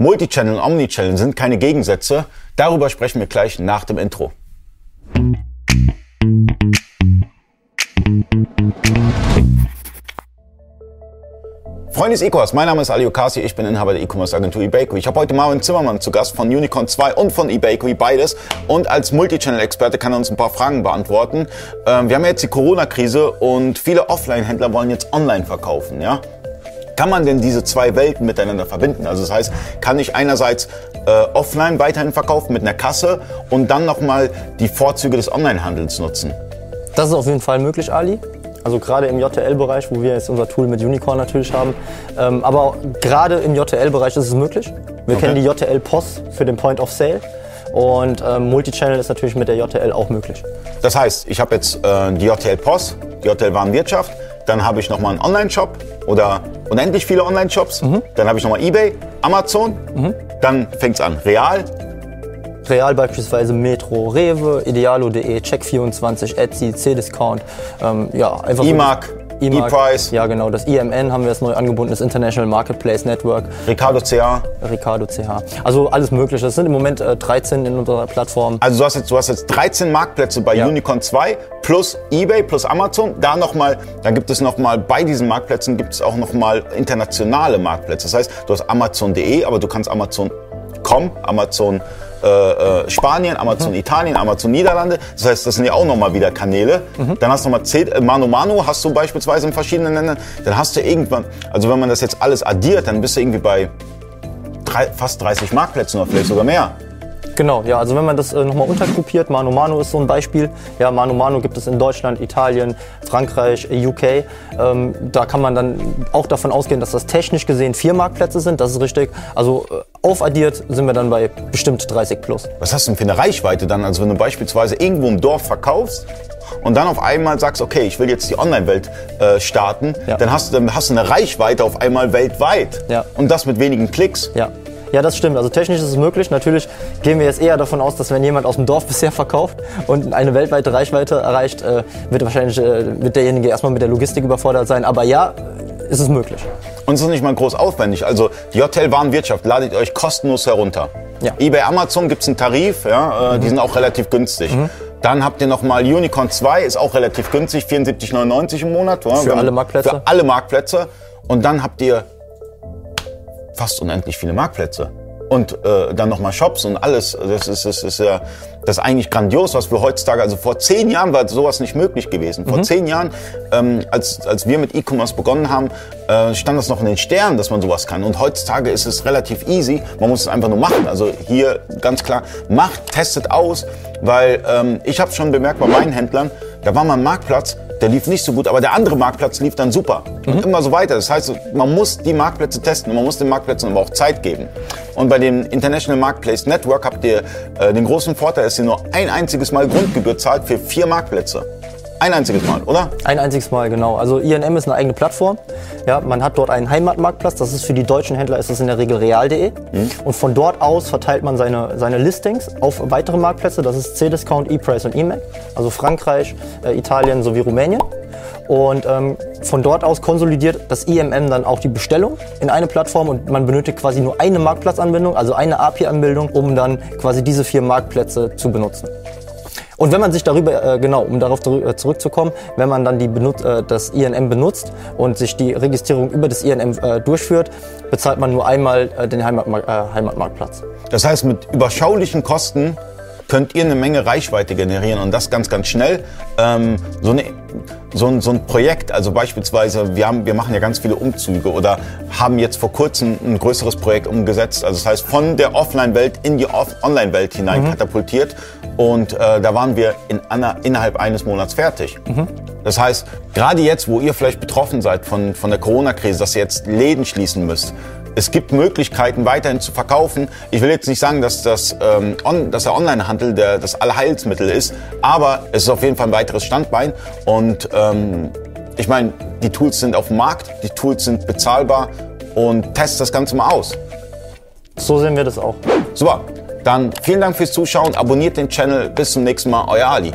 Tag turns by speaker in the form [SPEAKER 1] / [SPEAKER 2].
[SPEAKER 1] Multichannel und Omnichannel sind keine Gegensätze. Darüber sprechen wir gleich nach dem Intro. Freunde des E-Commerce, mein Name ist Ali Okasi, ich bin Inhaber der E-Commerce Agentur eBayco. Ich habe heute Marvin Zimmermann zu Gast von Unicorn 2 und von eBayco, beides. Und als Multichannel-Experte kann er uns ein paar Fragen beantworten. Ähm, wir haben jetzt die Corona-Krise und viele Offline-Händler wollen jetzt online verkaufen, ja? Kann man denn diese zwei Welten miteinander verbinden? Also das heißt, kann ich einerseits äh, offline weiterhin verkaufen mit einer Kasse und dann nochmal die Vorzüge des Onlinehandels nutzen?
[SPEAKER 2] Das ist auf jeden Fall möglich, Ali. Also gerade im JTL-Bereich, wo wir jetzt unser Tool mit Unicorn natürlich haben. Ähm, aber gerade im JTL-Bereich ist es möglich. Wir okay. kennen die JTL-POS für den Point of Sale. Und ähm, Multichannel ist natürlich mit der JTL auch möglich.
[SPEAKER 1] Das heißt, ich habe jetzt äh, die JTL POS, die JTL Warenwirtschaft, dann habe ich nochmal einen Online-Shop oder unendlich viele Online-Shops. Mhm. Dann habe ich nochmal eBay, Amazon. Mhm. Dann fängt es an. Real.
[SPEAKER 2] Real beispielsweise Metro, Rewe, Idealo.de, Check24, Etsy, C-Discount.
[SPEAKER 1] Ähm, ja, einfach E-Mark. E-Price.
[SPEAKER 2] Ja, genau. Das IMN haben wir jetzt neu angebunden, das International Marketplace Network.
[SPEAKER 1] Ricardo CH.
[SPEAKER 2] Ricardo CH. Also alles Mögliche. Das sind im Moment äh, 13 in unserer Plattform.
[SPEAKER 1] Also du hast jetzt, du hast jetzt 13 Marktplätze bei ja. Unicorn 2 plus eBay plus Amazon. Da nochmal, dann gibt es nochmal, bei diesen Marktplätzen gibt es auch nochmal internationale Marktplätze. Das heißt, du hast Amazon.de, aber du kannst Amazon.com, Amazon äh, äh, Spanien, Amazon mhm. Italien, Amazon Niederlande. Das heißt, das sind ja auch nochmal wieder Kanäle. Mhm. Dann hast du nochmal äh, Mano Mano, hast du beispielsweise in verschiedenen Ländern. Dann hast du irgendwann, also wenn man das jetzt alles addiert, dann bist du irgendwie bei drei, fast 30 Marktplätzen oder vielleicht sogar mehr.
[SPEAKER 2] Genau, ja, also wenn man das äh, nochmal untergruppiert, Mano Mano ist so ein Beispiel. Ja, Mano Mano gibt es in Deutschland, Italien, Frankreich, UK. Ähm, da kann man dann auch davon ausgehen, dass das technisch gesehen vier Marktplätze sind, das ist richtig. Also äh, aufaddiert sind wir dann bei bestimmt 30 plus.
[SPEAKER 1] Was hast du denn für eine Reichweite dann? Also wenn du beispielsweise irgendwo im Dorf verkaufst, und dann auf einmal sagst, okay, ich will jetzt die Online-Welt äh, starten, ja. dann, hast du, dann hast du eine Reichweite auf einmal weltweit. Ja. Und das mit wenigen Klicks.
[SPEAKER 2] Ja. Ja, das stimmt. Also technisch ist es möglich. Natürlich gehen wir jetzt eher davon aus, dass wenn jemand aus dem Dorf bisher verkauft und eine weltweite Reichweite erreicht, äh, wird wahrscheinlich äh, wird derjenige erstmal mit der Logistik überfordert sein. Aber ja, ist es möglich.
[SPEAKER 1] Und es ist nicht mal groß aufwendig. Also die Hotelwarenwirtschaft ladet euch kostenlos herunter. Ja. eBay, Amazon gibt es einen Tarif, ja, äh, mhm. die sind auch relativ günstig. Mhm. Dann habt ihr nochmal Unicorn 2, ist auch relativ günstig, 74,99 im Monat.
[SPEAKER 2] Ja, für alle Marktplätze.
[SPEAKER 1] Für alle Marktplätze. Und dann habt ihr fast unendlich viele Marktplätze. Und äh, dann nochmal Shops und alles. Das ist, das ist ja das ist eigentlich grandios, was wir heutzutage, also vor zehn Jahren war sowas nicht möglich gewesen. Vor mhm. zehn Jahren, ähm, als, als wir mit E-Commerce begonnen haben, äh, stand das noch in den Sternen, dass man sowas kann. Und heutzutage ist es relativ easy. Man muss es einfach nur machen. Also hier ganz klar, macht, testet aus, weil ähm, ich habe schon bemerkt bei meinen Händlern, da war mal ein Marktplatz, der lief nicht so gut, aber der andere Marktplatz lief dann super. Mhm. Und immer so weiter. Das heißt, man muss die Marktplätze testen und man muss den Marktplätzen aber auch Zeit geben. Und bei dem International Marketplace Network habt ihr äh, den großen Vorteil, dass ihr nur ein einziges Mal Grundgebühr zahlt für vier Marktplätze. Ein einziges Mal, oder?
[SPEAKER 2] Ein einziges Mal, genau. Also INM ist eine eigene Plattform. Ja, man hat dort einen Heimatmarktplatz. Das ist für die deutschen Händler ist das in der Regel real.de. Mhm. Und von dort aus verteilt man seine, seine Listings auf weitere Marktplätze. Das ist C-Discount, E-Price und E-Mac. Also Frankreich, äh, Italien sowie Rumänien. Und ähm, von dort aus konsolidiert das IMM dann auch die Bestellung in eine Plattform und man benötigt quasi nur eine Marktplatzanbindung, also eine API-Anbindung, um dann quasi diese vier Marktplätze zu benutzen. Und wenn man sich darüber, äh, genau, um darauf äh, zurückzukommen, wenn man dann die benut äh, das INM benutzt und sich die Registrierung über das INM äh, durchführt, bezahlt man nur einmal äh, den Heimatmark äh, Heimatmarktplatz.
[SPEAKER 1] Das heißt, mit überschaulichen Kosten könnt ihr eine Menge Reichweite generieren und das ganz, ganz schnell. Ähm, so, eine, so, ein, so ein Projekt, also beispielsweise, wir, haben, wir machen ja ganz viele Umzüge oder haben jetzt vor kurzem ein größeres Projekt umgesetzt. Also das heißt, von der Offline-Welt in die Online-Welt hinein mhm. katapultiert. Und äh, da waren wir in, innerhalb eines Monats fertig. Mhm. Das heißt, gerade jetzt, wo ihr vielleicht betroffen seid von, von der Corona-Krise, dass ihr jetzt Läden schließen müsst, es gibt Möglichkeiten, weiterhin zu verkaufen. Ich will jetzt nicht sagen, dass, das, ähm, on, dass der Onlinehandel der, das Allheilsmittel ist, aber es ist auf jeden Fall ein weiteres Standbein. Und ähm, ich meine, die Tools sind auf dem Markt, die Tools sind bezahlbar und test das Ganze mal aus.
[SPEAKER 2] So sehen wir das auch.
[SPEAKER 1] Super. Dann vielen Dank fürs Zuschauen, abonniert den Channel. Bis zum nächsten Mal, euer Ali.